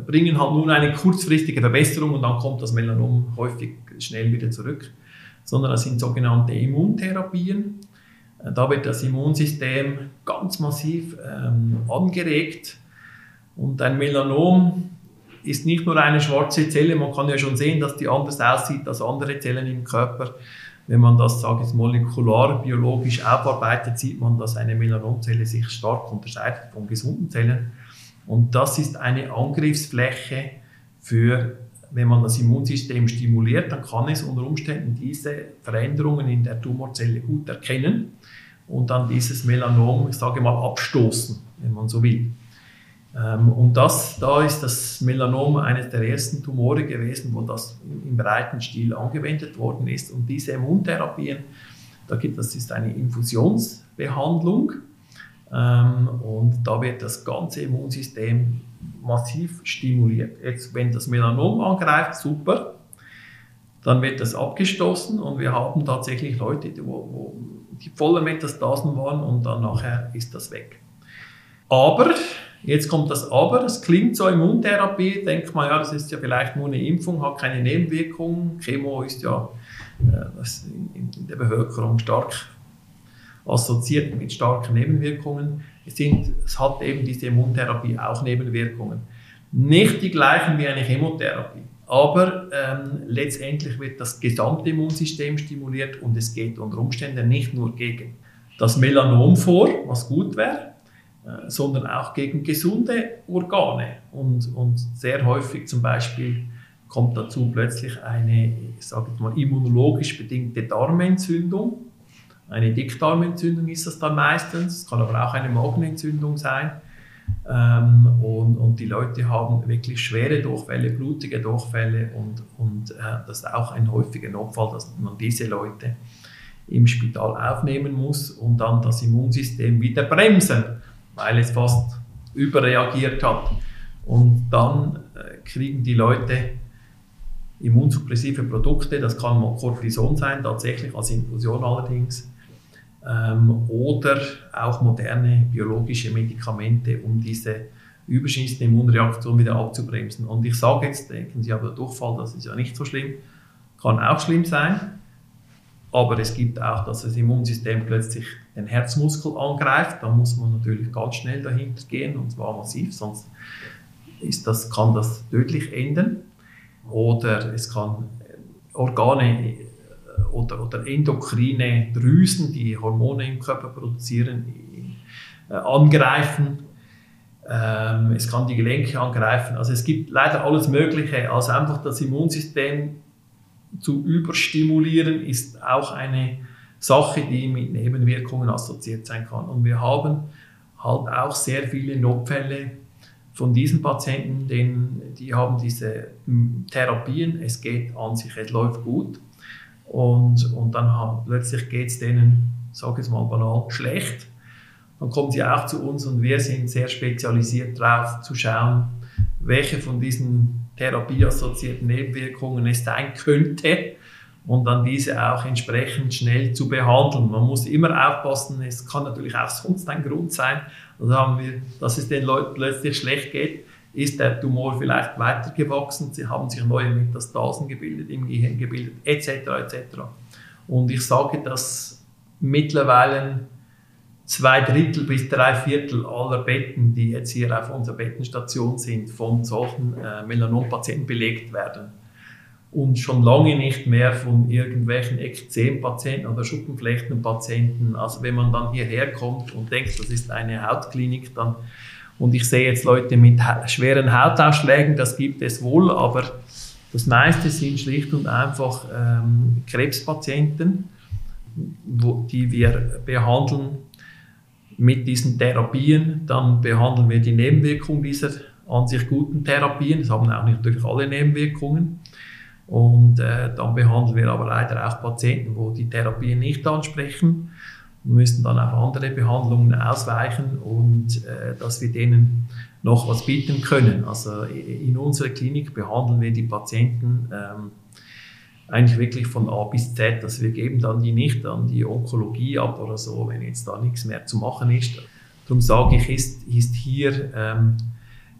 bringen halt nur eine kurzfristige Verbesserung und dann kommt das Melanom häufig schnell wieder zurück, sondern das sind sogenannte Immuntherapien. Da wird das Immunsystem ganz massiv ähm, angeregt und ein Melanom ist nicht nur eine schwarze Zelle, man kann ja schon sehen, dass die anders aussieht als andere Zellen im Körper. Wenn man das, sage ich, molekular, biologisch aufarbeitet, sieht man, dass eine Melanomzelle sich stark unterscheidet von gesunden Zellen. Und das ist eine Angriffsfläche für, wenn man das Immunsystem stimuliert, dann kann es unter Umständen diese Veränderungen in der Tumorzelle gut erkennen und dann dieses Melanom, ich sage mal, abstoßen, wenn man so will. Ähm, und das, da ist das Melanom eines der ersten Tumore gewesen, wo das im breiten Stil angewendet worden ist. Und diese Immuntherapien, da gibt, das ist eine Infusionsbehandlung, ähm, und da wird das ganze Immunsystem massiv stimuliert. Jetzt, wenn das Melanom angreift, super, dann wird das abgestoßen und wir haben tatsächlich Leute, wo, wo, die voller Metastasen waren und dann nachher ist das weg. Aber, jetzt kommt das Aber, es klingt so Immuntherapie, denkt man, ja, das ist ja vielleicht nur eine Impfung, hat keine Nebenwirkungen. Chemo ist ja äh, in, in der Bevölkerung stark assoziiert mit starken Nebenwirkungen. Es, sind, es hat eben diese Immuntherapie auch Nebenwirkungen. Nicht die gleichen wie eine Chemotherapie, aber ähm, letztendlich wird das gesamte Immunsystem stimuliert und es geht unter Umständen nicht nur gegen das Melanom vor, was gut wäre, äh, sondern auch gegen gesunde Organe. Und, und sehr häufig zum Beispiel kommt dazu plötzlich eine, ich sage mal, immunologisch bedingte Darmentzündung eine Dickdarmentzündung ist das dann meistens, es kann aber auch eine Magenentzündung sein. Ähm, und, und, die Leute haben wirklich schwere Durchfälle, blutige Durchfälle und, und äh, das ist auch ein häufiger Notfall, dass man diese Leute im Spital aufnehmen muss und dann das Immunsystem wieder bremsen, weil es fast überreagiert hat. Und dann äh, kriegen die Leute immunsuppressive Produkte, das kann Cortison sein, tatsächlich als Infusion allerdings, ähm, oder auch moderne biologische Medikamente, um diese überschießende Immunreaktion wieder abzubremsen. Und ich sage jetzt, denken Sie aber, Durchfall, das ist ja nicht so schlimm, kann auch schlimm sein, aber es gibt auch, dass das Immunsystem plötzlich den Herzmuskel angreift, da muss man natürlich ganz schnell dahinter gehen und zwar massiv, sonst ist das, kann das tödlich enden. Oder es kann Organe oder, oder endokrine Drüsen, die Hormone im Körper produzieren, äh, angreifen. Ähm, es kann die Gelenke angreifen. Also es gibt leider alles Mögliche. Also einfach das Immunsystem zu überstimulieren ist auch eine Sache, die mit Nebenwirkungen assoziiert sein kann. Und wir haben halt auch sehr viele Notfälle von diesen Patienten, denn die haben diese Therapien, es geht an sich, es läuft gut, und, und dann haben, plötzlich geht es denen, sage ich mal banal, schlecht. Dann kommen sie auch zu uns und wir sind sehr spezialisiert darauf zu schauen, welche von diesen therapieassoziierten Nebenwirkungen es sein könnte und dann diese auch entsprechend schnell zu behandeln. Man muss immer aufpassen, es kann natürlich auch sonst ein Grund sein, also haben wir, dass es den Leuten plötzlich schlecht geht, ist der Tumor vielleicht weitergewachsen, sie haben sich neue Metastasen gebildet, im Gehirn gebildet, etc. etc. Und ich sage, dass mittlerweile zwei Drittel bis drei Viertel aller Betten, die jetzt hier auf unserer Bettenstation sind, von solchen äh, Melanompatienten belegt werden und schon lange nicht mehr von irgendwelchen Ekzempatienten oder Schuppenflechtenpatienten. Also wenn man dann hierher kommt und denkt, das ist eine Hautklinik, dann und ich sehe jetzt Leute mit schweren Hautausschlägen, das gibt es wohl, aber das meiste sind schlicht und einfach ähm, Krebspatienten, wo, die wir behandeln mit diesen Therapien. Dann behandeln wir die Nebenwirkungen dieser an sich guten Therapien. Das haben auch natürlich alle Nebenwirkungen. Und äh, dann behandeln wir aber leider auch Patienten, wo die Therapien nicht ansprechen müssen dann auf andere Behandlungen ausweichen und äh, dass wir denen noch was bieten können. Also in unserer Klinik behandeln wir die Patienten ähm, eigentlich wirklich von A bis Z. Also wir geben dann die nicht an die Onkologie ab oder so, wenn jetzt da nichts mehr zu machen ist. Darum sage ich, ist, ist hier ähm,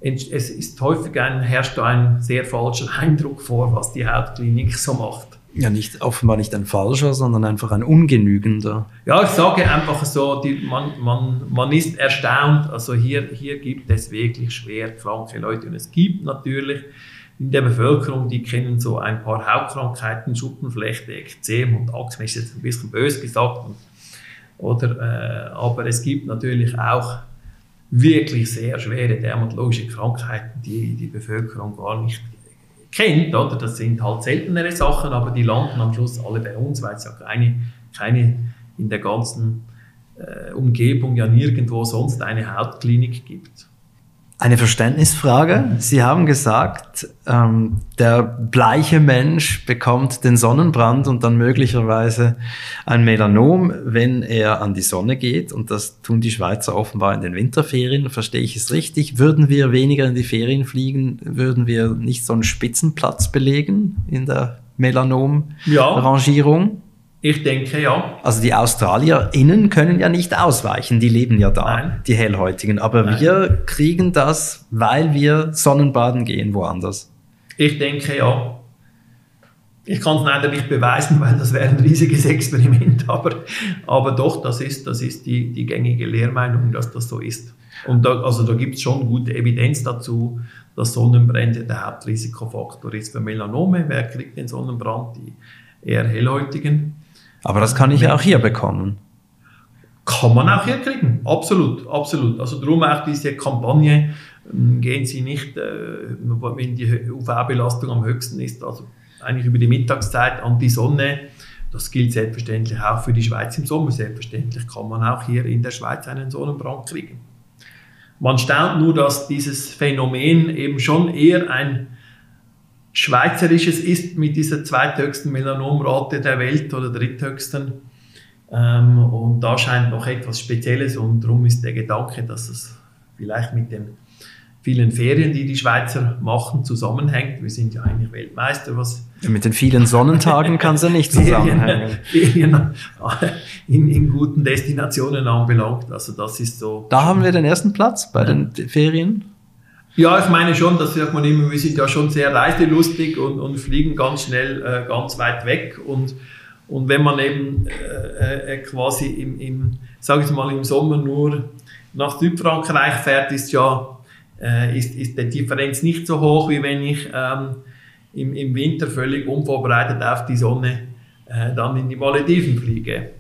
es ist häufig ein, herrscht ein sehr falscher Eindruck vor, was die Hautklinik so macht. Ja, nicht, offenbar nicht ein falscher, sondern einfach ein ungenügender. Ja, ich sage einfach so, die, man, man, man ist erstaunt. Also hier, hier gibt es wirklich schwer kranke Leute. Und es gibt natürlich in der Bevölkerung, die kennen so ein paar Hautkrankheiten, Schuppenflechte, Ekzem und Akne, ist jetzt ein bisschen böse gesagt. Oder, äh, aber es gibt natürlich auch wirklich sehr schwere dermatologische Krankheiten, die die Bevölkerung gar nicht kennt. Oder? Das sind halt seltenere Sachen, aber die landen am Schluss alle bei uns, weil es ja keine, keine in der ganzen äh, Umgebung ja nirgendwo sonst eine Hautklinik gibt. Eine Verständnisfrage. Sie haben gesagt, ähm, der bleiche Mensch bekommt den Sonnenbrand und dann möglicherweise ein Melanom, wenn er an die Sonne geht. Und das tun die Schweizer offenbar in den Winterferien. Verstehe ich es richtig? Würden wir weniger in die Ferien fliegen, würden wir nicht so einen Spitzenplatz belegen in der Melanom-Rangierung? Ja. Ich denke ja. Also die AustralierInnen können ja nicht ausweichen, die leben ja da, Nein. die Hellhäutigen. Aber Nein. wir kriegen das, weil wir Sonnenbaden gehen woanders. Ich denke ja. Ich kann es leider nicht beweisen, weil das wäre ein riesiges Experiment, aber, aber doch, das ist, das ist die, die gängige Lehrmeinung, dass das so ist. Und da, also da gibt es schon gute Evidenz dazu, dass Sonnenbrände der Hauptrisikofaktor ist für Melanome. Wer kriegt den Sonnenbrand? Die eher Hellhäutigen. Aber das kann ich ja auch hier bekommen. Kann man auch hier kriegen, absolut, absolut. Also darum auch diese Kampagne, ähm, gehen Sie nicht, äh, wenn die UV-Belastung am höchsten ist, also eigentlich über die Mittagszeit an die Sonne. Das gilt selbstverständlich auch für die Schweiz im Sommer. Selbstverständlich kann man auch hier in der Schweiz einen Sonnenbrand kriegen. Man staunt nur, dass dieses Phänomen eben schon eher ein Schweizerisches ist mit dieser zweithöchsten Melanomrate der Welt oder dritthöchsten. Ähm, und da scheint noch etwas Spezielles und darum ist der Gedanke, dass es vielleicht mit den vielen Ferien, die die Schweizer machen, zusammenhängt. Wir sind ja eigentlich Weltmeister, was mit den vielen Sonnentagen kann es ja nicht zusammenhängen. Ferien in, in, guten Destinationen anbelangt. Also das ist so. Da haben wir den ersten Platz bei ja. den Ferien. Ja, ich meine schon, das sagt man immer, wir sind ja schon sehr reiselustig und, und fliegen ganz schnell äh, ganz weit weg. Und, und wenn man eben äh, äh, quasi im, im sage ich mal, im Sommer nur nach Südfrankreich fährt, ist ja äh, ist, ist die Differenz nicht so hoch, wie wenn ich ähm, im, im Winter völlig unvorbereitet auf die Sonne äh, dann in die Malediven fliege.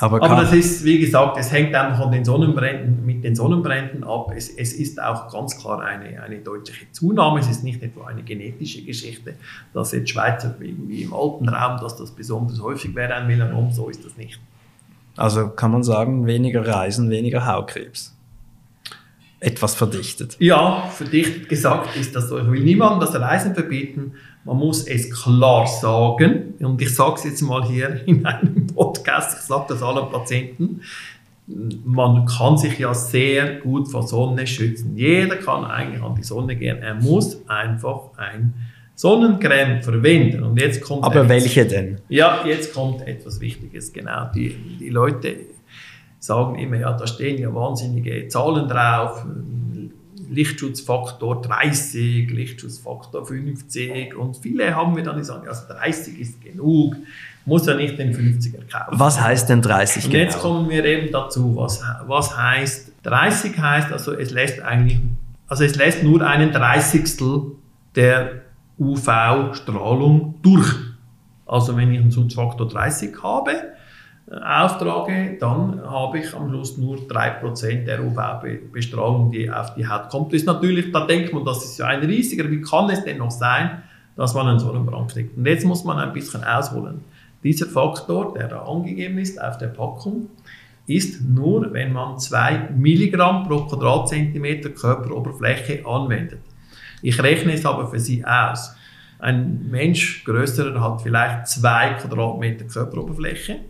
Aber, Aber, das ist, wie gesagt, es hängt einfach von den Sonnenbränden, mit den Sonnenbränden ab. Es, es ist auch ganz klar eine, eine deutliche Zunahme. Es ist nicht etwa eine genetische Geschichte, dass jetzt Schweizer wie im alten Raum, dass das besonders häufig wäre, ein Melanom. So ist das nicht. Also kann man sagen, weniger Reisen, weniger Hautkrebs. Etwas verdichtet. Ja, verdichtet gesagt ist das so. Ich will niemandem das Reisen verbieten. Man muss es klar sagen, und ich sage es jetzt mal hier in einem Podcast, ich sage das allen Patienten, man kann sich ja sehr gut vor Sonne schützen. Jeder kann eigentlich an die Sonne gehen. Er muss einfach ein Sonnencreme verwenden. Und jetzt kommt Aber welche denn? Ja, jetzt kommt etwas Wichtiges. Genau, die, die Leute sagen immer, ja, da stehen ja wahnsinnige Zahlen drauf. Lichtschutzfaktor 30, Lichtschutzfaktor 50 und viele haben mir dann gesagt, also 30 ist genug, muss ja nicht den 50er kaufen. Was heißt denn 30 und genau? jetzt kommen wir eben dazu, was, was heißt 30 heißt, also es lässt eigentlich, also es lässt nur einen Dreißigstel der UV-Strahlung durch. Also wenn ich einen Schutzfaktor 30 habe, auftrage, dann habe ich am Schluss nur 3% der UV-Bestrahlung, die auf die Haut kommt. Das ist natürlich, da denkt man, das ist ja ein riesiger, wie kann es denn noch sein, dass man einen Sonnenbrand kriegt? Und jetzt muss man ein bisschen ausholen. Dieser Faktor, der da angegeben ist auf der Packung, ist nur, wenn man 2 Milligramm pro Quadratzentimeter Körperoberfläche anwendet. Ich rechne es aber für Sie aus. Ein Mensch größerer hat vielleicht 2 Quadratmeter Körperoberfläche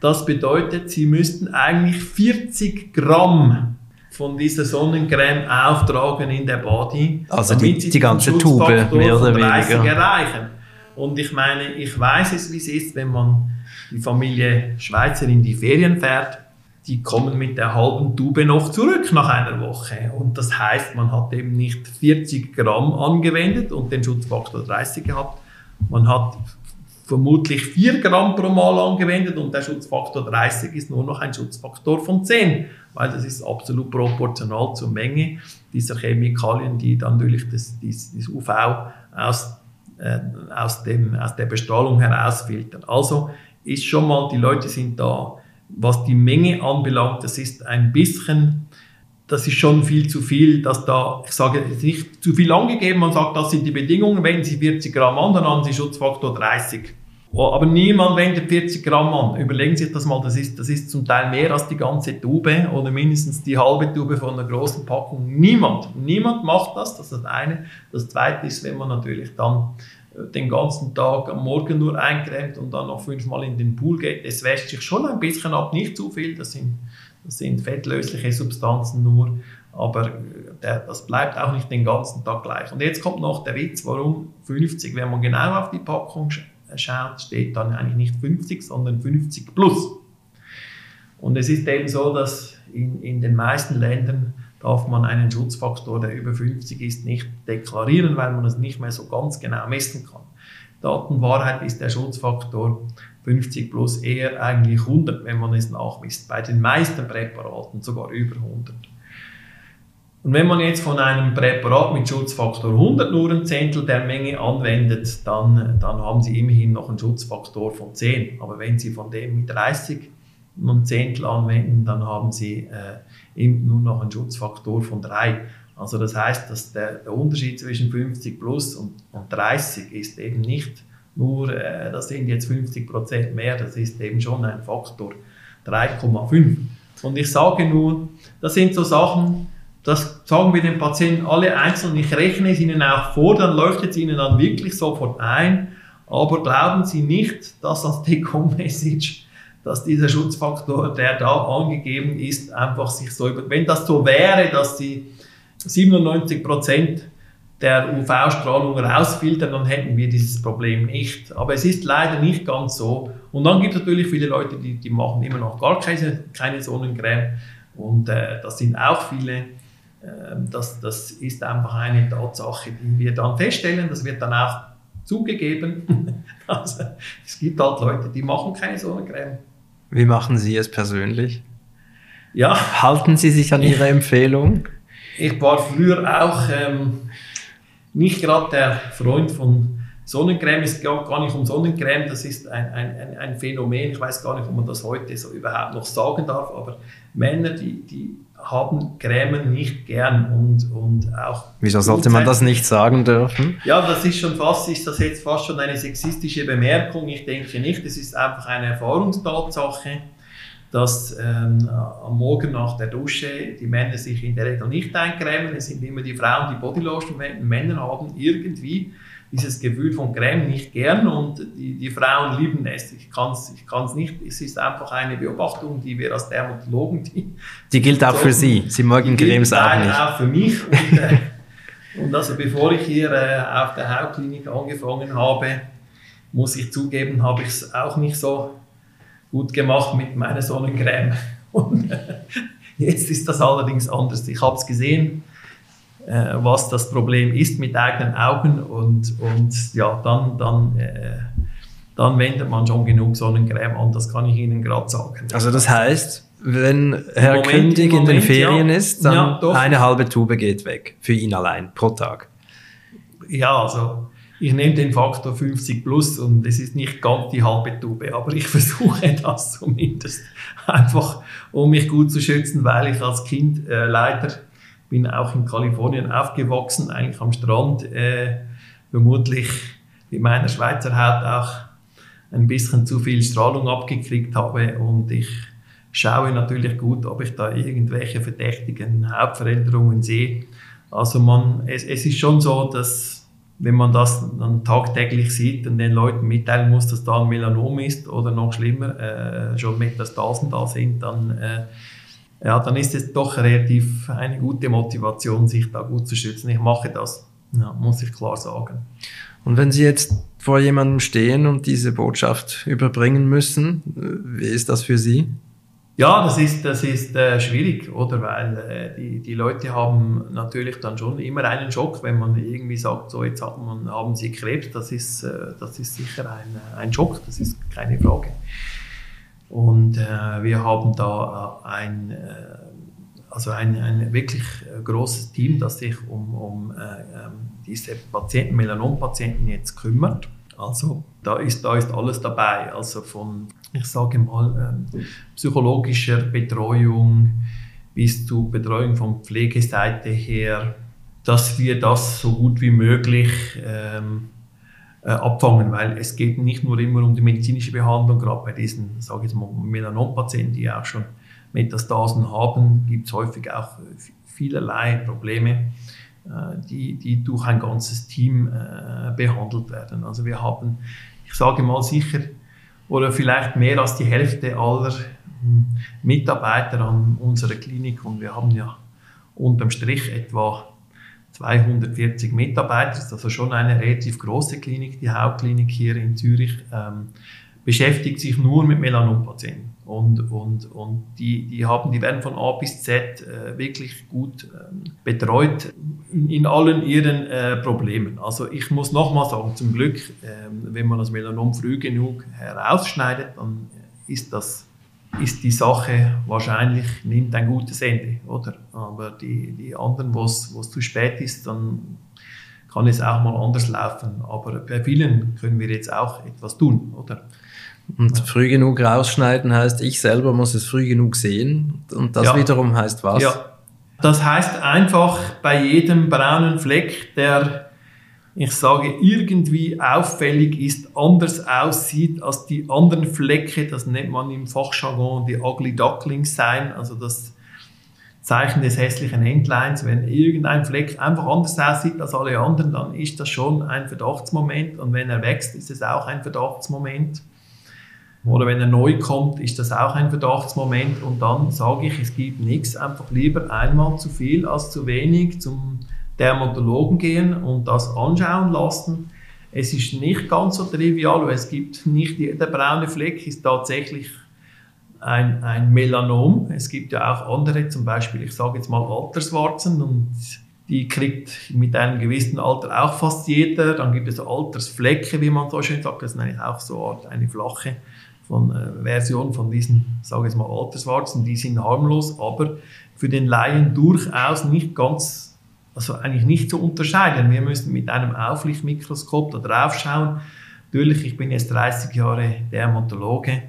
das bedeutet, Sie müssten eigentlich 40 Gramm von dieser Sonnencreme auftragen in der Body. Also die, die ganze Tube, mehr oder weniger. erreichen. Und ich meine, ich weiß es, wie es ist, wenn man die Familie Schweizer in die Ferien fährt. Die kommen mit der halben Tube noch zurück nach einer Woche. Und das heißt, man hat eben nicht 40 Gramm angewendet und den Schutzfaktor 30 gehabt. Man hat vermutlich 4 Gramm pro Mal angewendet und der Schutzfaktor 30 ist nur noch ein Schutzfaktor von 10, weil das ist absolut proportional zur Menge dieser Chemikalien, die dann natürlich das, das, das UV aus, äh, aus, dem, aus der Bestrahlung herausfiltern. Also ist schon mal, die Leute sind da, was die Menge anbelangt, das ist ein bisschen das ist schon viel zu viel, dass da, ich sage nicht zu viel angegeben, man sagt, das sind die Bedingungen, wenn Sie 40 Gramm an, dann haben Sie Schutzfaktor 30. Oh, aber niemand wendet 40 Gramm an. Überlegen Sie sich das mal, das ist, das ist zum Teil mehr als die ganze Tube oder mindestens die halbe Tube von einer großen Packung. Niemand, niemand macht das, das ist das eine. Das zweite ist, wenn man natürlich dann äh, den ganzen Tag am Morgen nur eincremt und dann noch fünfmal in den Pool geht, es wäscht sich schon ein bisschen ab, nicht zu viel, das sind, das sind fettlösliche Substanzen nur, aber äh, der, das bleibt auch nicht den ganzen Tag gleich. Und jetzt kommt noch der Witz, warum 50, wenn man genau auf die Packung schaut, steht dann eigentlich nicht 50, sondern 50 plus. Und es ist eben so, dass in, in den meisten Ländern darf man einen Schutzfaktor, der über 50 ist, nicht deklarieren, weil man es nicht mehr so ganz genau messen kann. Datenwahrheit ist der Schutzfaktor 50 plus eher eigentlich 100, wenn man es nachmisst. Bei den meisten Präparaten sogar über 100. Und wenn man jetzt von einem Präparat mit Schutzfaktor 100 nur ein Zehntel der Menge anwendet, dann, dann haben Sie immerhin noch einen Schutzfaktor von 10. Aber wenn Sie von dem mit 30 nur ein Zehntel anwenden, dann haben Sie äh, nur noch einen Schutzfaktor von 3. Also das heißt, dass der, der Unterschied zwischen 50 plus und, und 30 ist eben nicht nur, äh, das sind jetzt 50 Prozent mehr, das ist eben schon ein Faktor 3,5. Und ich sage nur, das sind so Sachen, das sagen wir den Patienten alle einzeln. Ich rechne es ihnen auch vor, dann leuchtet es ihnen dann wirklich sofort ein. Aber glauben Sie nicht, dass das Take-Home-Message, dass dieser Schutzfaktor, der da angegeben ist, einfach sich so über. Wenn das so wäre, dass Sie 97 Prozent der UV-Strahlung rausfiltern, dann hätten wir dieses Problem nicht. Aber es ist leider nicht ganz so. Und dann gibt es natürlich viele Leute, die, die machen immer noch gar keine, keine Sonnencreme. Und äh, das sind auch viele. Ähm, das, das ist einfach eine Tatsache, die wir dann feststellen. Das wird dann auch zugegeben. Also, es gibt halt Leute, die machen keine Sonnencreme. Wie machen Sie es persönlich? Ja. Halten Sie sich an Ihre Empfehlung? Ich war früher auch ähm, nicht gerade der Freund von Sonnencreme. Es geht gar nicht um Sonnencreme, das ist ein, ein, ein Phänomen. Ich weiß gar nicht, ob man das heute so überhaupt noch sagen darf, aber Männer, die, die haben Cremen nicht gern und, und auch. Wieso sollte man das nicht sagen dürfen? Ja, das ist schon fast, ist das jetzt fast schon eine sexistische Bemerkung. Ich denke nicht, es ist einfach eine Erfahrungstatsache. dass ähm, am Morgen nach der Dusche die Männer sich in der Regel nicht eincremen. Es sind immer die Frauen, die Bodylotion verwenden. Männer haben irgendwie dieses Gefühl von Creme nicht gern und die, die Frauen lieben es. Ich kann es ich kann's nicht. Es ist einfach eine Beobachtung, die wir als Dermatologen, die, die gilt auch für Sie. Sie mögen Cremes auch nicht. auch für mich. Und, äh, und also bevor ich hier äh, auf der Hautklinik angefangen habe, muss ich zugeben, habe ich es auch nicht so gut gemacht mit meiner Sonnencreme. Und äh, jetzt ist das allerdings anders. Ich habe es gesehen, äh, was das Problem ist mit eigenen Augen und, und ja, dann, dann, äh, dann wendet man schon genug Sonnencreme an, das kann ich Ihnen gerade sagen. Also das heißt, wenn Herr Moment, Kündig Moment, in den Ferien ja, ist, dann ja, eine halbe Tube geht weg für ihn allein pro Tag. Ja, also ich nehme den Faktor 50 plus und es ist nicht ganz die halbe Tube, aber ich versuche das zumindest einfach, um mich gut zu schützen, weil ich als Kind äh, leider bin auch in Kalifornien aufgewachsen, eigentlich am Strand, äh, vermutlich wie meiner Schweizer Haut auch ein bisschen zu viel Strahlung abgekriegt habe und ich schaue natürlich gut, ob ich da irgendwelche verdächtigen Hautveränderungen sehe. Also man, es, es ist schon so, dass wenn man das dann tagtäglich sieht und den Leuten mitteilen muss, dass da ein Melanom ist oder noch schlimmer, äh, schon Metastasen da sind, dann, äh, ja, dann ist es doch relativ eine gute Motivation, sich da gut zu schützen. Ich mache das, ja, muss ich klar sagen. Und wenn Sie jetzt vor jemandem stehen und diese Botschaft überbringen müssen, wie ist das für Sie? Ja, das ist, das ist äh, schwierig, oder? Weil äh, die, die Leute haben natürlich dann schon immer einen Schock, wenn man irgendwie sagt, so jetzt hat man, haben sie Krebs, das ist, äh, das ist sicher ein, ein Schock, das ist keine Frage. Und äh, wir haben da äh, ein, äh, also ein, ein wirklich großes Team, das sich um, um ähm, diese Patienten, Melanompatienten jetzt kümmert. Also da ist, da ist alles dabei, also von ich sage mal, ähm, psychologischer Betreuung bis zu Betreuung von Pflegeseite her, dass wir das so gut wie möglich ähm, äh, abfangen, weil es geht nicht nur immer um die medizinische Behandlung, gerade bei diesen, sage ich mal, Melanompatienten, die auch schon Metastasen haben, gibt es häufig auch vielerlei Probleme, äh, die, die durch ein ganzes Team äh, behandelt werden. Also wir haben, ich sage mal sicher, oder vielleicht mehr als die Hälfte aller hm, Mitarbeiter an unserer Klinik und wir haben ja unterm Strich etwa 240 Mitarbeiter, das ist also schon eine relativ große Klinik, die Hauptklinik hier in Zürich, ähm, beschäftigt sich nur mit Melanompatienten. Und, und, und die, die, haben, die werden von A bis Z äh, wirklich gut ähm, betreut in, in, allen ihren äh, Problemen. Also ich muss nochmal sagen, zum Glück, ähm, wenn man das Melanom früh genug herausschneidet, dann ist das ist die Sache wahrscheinlich, nimmt ein gutes Ende, oder? Aber die, die anderen, wo es zu spät ist, dann kann es auch mal anders laufen. Aber bei vielen können wir jetzt auch etwas tun, oder? Und früh genug rausschneiden heißt, ich selber muss es früh genug sehen. Und das ja. wiederum heißt was? Ja. Das heißt einfach bei jedem braunen Fleck, der, ich sage, irgendwie auffällig ist, anders aussieht als die anderen Flecke, das nennt man im Fachjargon die Ugly Ducklings sein, also das Zeichen des hässlichen Endlines. Wenn irgendein Fleck einfach anders aussieht als alle anderen, dann ist das schon ein Verdachtsmoment und wenn er wächst, ist es auch ein Verdachtsmoment. Oder wenn er neu kommt, ist das auch ein Verdachtsmoment. Und dann sage ich, es gibt nichts, einfach lieber einmal zu viel als zu wenig zum Dermatologen gehen und das anschauen lassen. Es ist nicht ganz so trivial, weil es gibt nicht jeder braune Fleck ist tatsächlich ein, ein Melanom. Es gibt ja auch andere, zum Beispiel, ich sage jetzt mal Alterswarzen und die kriegt mit einem gewissen Alter auch fast jeder. Dann gibt es Altersflecke, wie man so schön sagt. Das ist eigentlich auch so eine flache von äh, Version von diesen, sage ich mal, Alterswarzen, die sind harmlos, aber für den Laien durchaus nicht ganz, also eigentlich nicht zu unterscheiden. Wir müssen mit einem Auflichtmikroskop da drauf schauen. Natürlich, ich bin jetzt 30 Jahre Dermatologe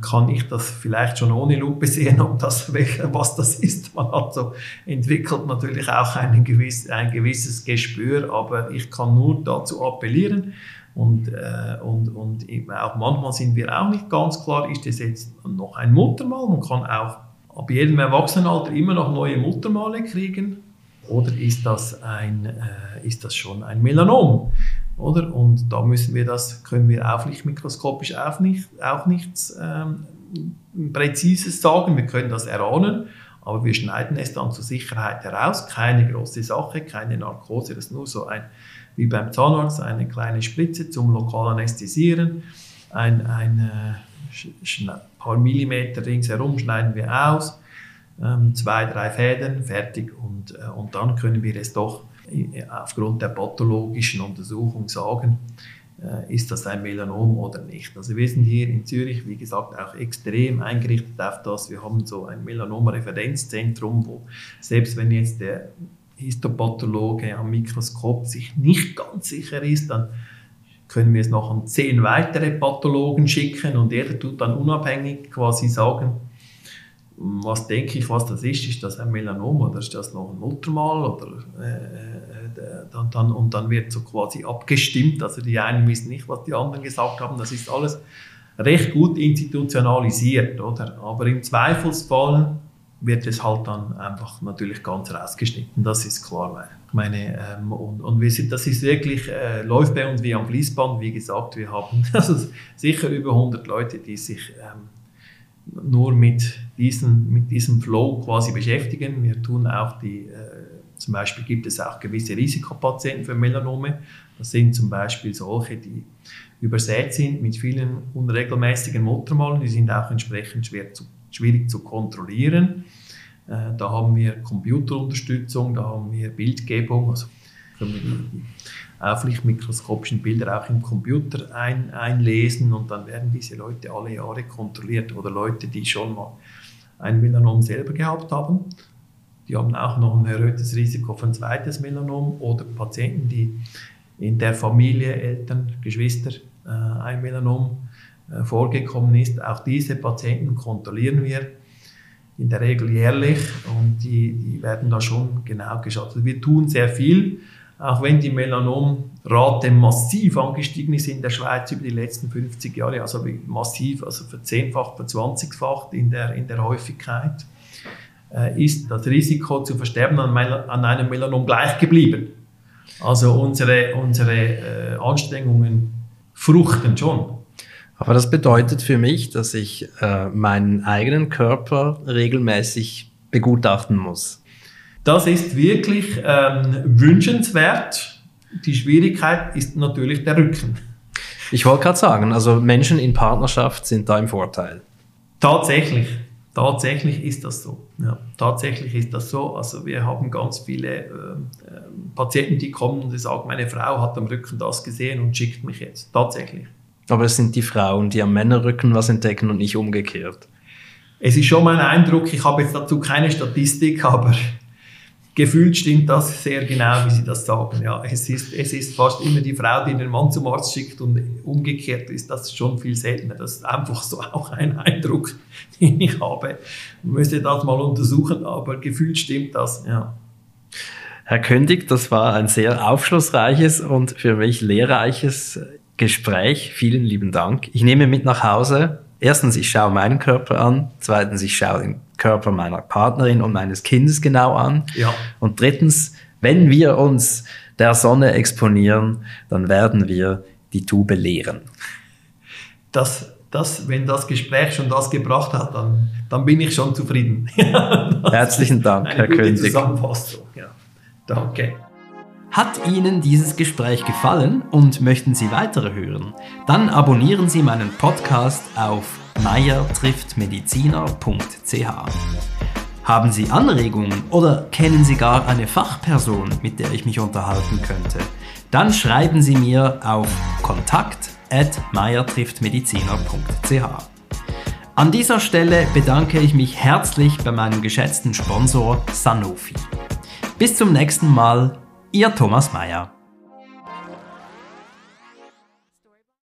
kann ich das vielleicht schon ohne Lupe sehen, ob das, was das ist. Man hat so, entwickelt natürlich auch ein, gewiss, ein gewisses Gespür, aber ich kann nur dazu appellieren, und, äh, und, und auch manchmal sind wir auch nicht ganz klar, ist das jetzt noch ein Muttermal? Man kann auch ab jedem Erwachsenenalter immer noch neue Muttermale kriegen. Oder ist das, ein, äh, ist das schon ein Melanom? Oder? Und da müssen wir das, können wir auch nicht mikroskopisch auch, nicht, auch nichts ähm, Präzises sagen. Wir können das erahnen, aber wir schneiden es dann zur Sicherheit heraus. Keine große Sache, keine Narkose, das ist nur so ein wie beim Zahnarzt eine kleine Spritze zum lokal anästhesieren. Ein, ein äh, paar Millimeter ringsherum schneiden wir aus, zwei, drei Fäden, fertig. Und, äh, und dann können wir es doch äh, aufgrund der pathologischen Untersuchung sagen, äh, ist das ein Melanom oder nicht. Also wir sind hier in Zürich, wie gesagt, auch extrem eingerichtet auf das. Wir haben so ein Melanom-Referenzzentrum, wo selbst wenn jetzt der Histopathologe am Mikroskop sich nicht ganz sicher ist, dann können wir es noch an zehn weitere Pathologen schicken und der tut dann unabhängig quasi sagen, was denke ich, was das ist, ist das ein Melanom oder ist das noch ein Muttermal oder äh, äh, dann, dann, und dann wird so quasi abgestimmt, also die einen wissen nicht, was die anderen gesagt haben, das ist alles recht gut institutionalisiert, oder? Aber im Zweifelsfall wird es halt dann einfach natürlich ganz rausgeschnitten. Das ist klar. Ich meine, ähm, und, und wir sind, das ist wirklich, äh, läuft bei uns wie am Fließband. Wie gesagt, wir haben also sicher über 100 Leute, die sich ähm, nur mit, diesen, mit diesem Flow quasi beschäftigen. Wir tun auch die, äh, zum Beispiel gibt es auch gewisse Risikopatienten für Melanome. Das sind zum Beispiel solche, die übersät sind mit vielen unregelmäßigen Muttermalen. Die sind auch entsprechend schwer zu schwierig zu kontrollieren. Äh, da haben wir Computerunterstützung, da haben wir Bildgebung, also können wir die auflichtmikroskopischen Bilder auch im Computer ein, einlesen und dann werden diese Leute alle Jahre kontrolliert oder Leute, die schon mal ein Melanom selber gehabt haben. Die haben auch noch ein erhöhtes Risiko für ein zweites Melanom oder Patienten, die in der Familie, Eltern, Geschwister äh, ein Melanom äh, vorgekommen ist. Auch diese Patienten kontrollieren wir in der Regel jährlich und die, die werden da schon genau geschaut. Also wir tun sehr viel, auch wenn die Melanomrate massiv angestiegen ist in der Schweiz über die letzten 50 Jahre, also massiv, also verzehnfacht, verzwanzigfacht in der, in der Häufigkeit, äh, ist das Risiko zu versterben an, an einem Melanom gleich geblieben. Also unsere, unsere äh, Anstrengungen fruchten schon. Aber das bedeutet für mich, dass ich äh, meinen eigenen Körper regelmäßig begutachten muss. Das ist wirklich ähm, wünschenswert. Die Schwierigkeit ist natürlich der Rücken. Ich wollte gerade sagen, also Menschen in Partnerschaft sind da im Vorteil. Tatsächlich, tatsächlich ist das so. Ja, tatsächlich ist das so. Also wir haben ganz viele äh, Patienten, die kommen und sagen, meine Frau hat am Rücken das gesehen und schickt mich jetzt. Tatsächlich. Aber es sind die Frauen, die am Männerrücken was entdecken und nicht umgekehrt. Es ist schon mein Eindruck, ich habe jetzt dazu keine Statistik, aber gefühlt stimmt das sehr genau, wie Sie das sagen. Ja, es ist, es ist fast immer die Frau, die den Mann zum Arzt schickt und umgekehrt ist das schon viel seltener. Das ist einfach so auch ein Eindruck, den ich habe. Ich müsste das mal untersuchen, aber gefühlt stimmt das, ja. Herr Kündig, das war ein sehr aufschlussreiches und für mich lehrreiches Gespräch. Vielen lieben Dank. Ich nehme mit nach Hause. Erstens, ich schaue meinen Körper an. Zweitens, ich schaue den Körper meiner Partnerin und meines Kindes genau an. Ja. Und drittens, wenn wir uns der Sonne exponieren, dann werden wir die Tube leeren. Das, das, wenn das Gespräch schon das gebracht hat, dann, dann bin ich schon zufrieden. Herzlichen Dank, Herr König. Zusammenfassung. Ja. Danke. Hat Ihnen dieses Gespräch gefallen und möchten Sie weitere hören? Dann abonnieren Sie meinen Podcast auf meiertrifftmediziner.ch. Haben Sie Anregungen oder kennen Sie gar eine Fachperson, mit der ich mich unterhalten könnte? Dann schreiben Sie mir auf kontakt@meiertrifftmediziner.ch. An dieser Stelle bedanke ich mich herzlich bei meinem geschätzten Sponsor Sanofi. Bis zum nächsten Mal Ihr Thomas Mayer.